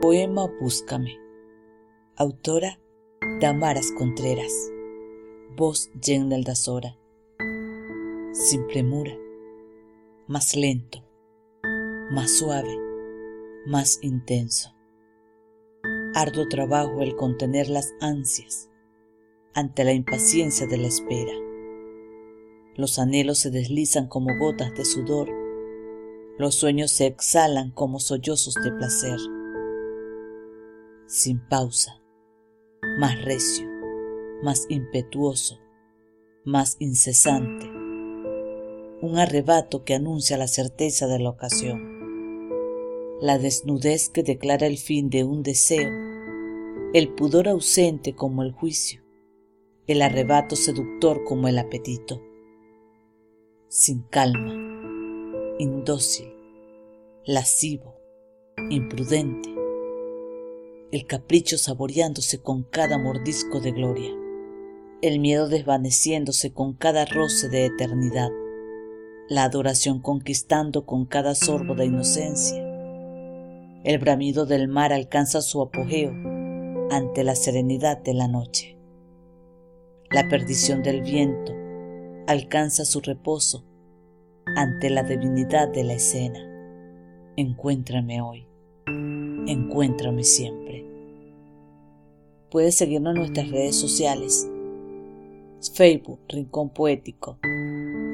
Poema Búscame. Autora Damaras Contreras. Voz Jen Dazora. Sin premura. Más lento. Más suave. Más intenso. Arduo trabajo el contener las ansias ante la impaciencia de la espera. Los anhelos se deslizan como gotas de sudor. Los sueños se exhalan como sollozos de placer sin pausa, más recio, más impetuoso, más incesante, un arrebato que anuncia la certeza de la ocasión, la desnudez que declara el fin de un deseo, el pudor ausente como el juicio, el arrebato seductor como el apetito, sin calma, indócil, lascivo, imprudente, el capricho saboreándose con cada mordisco de gloria, el miedo desvaneciéndose con cada roce de eternidad, la adoración conquistando con cada sorbo de inocencia. El bramido del mar alcanza su apogeo ante la serenidad de la noche. La perdición del viento alcanza su reposo ante la divinidad de la escena. Encuéntrame hoy encuéntrame siempre. Puedes seguirnos en nuestras redes sociales. Facebook, Rincón Poético.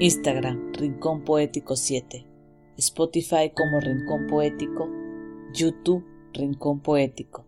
Instagram, Rincón Poético 7. Spotify como Rincón Poético. YouTube, Rincón Poético.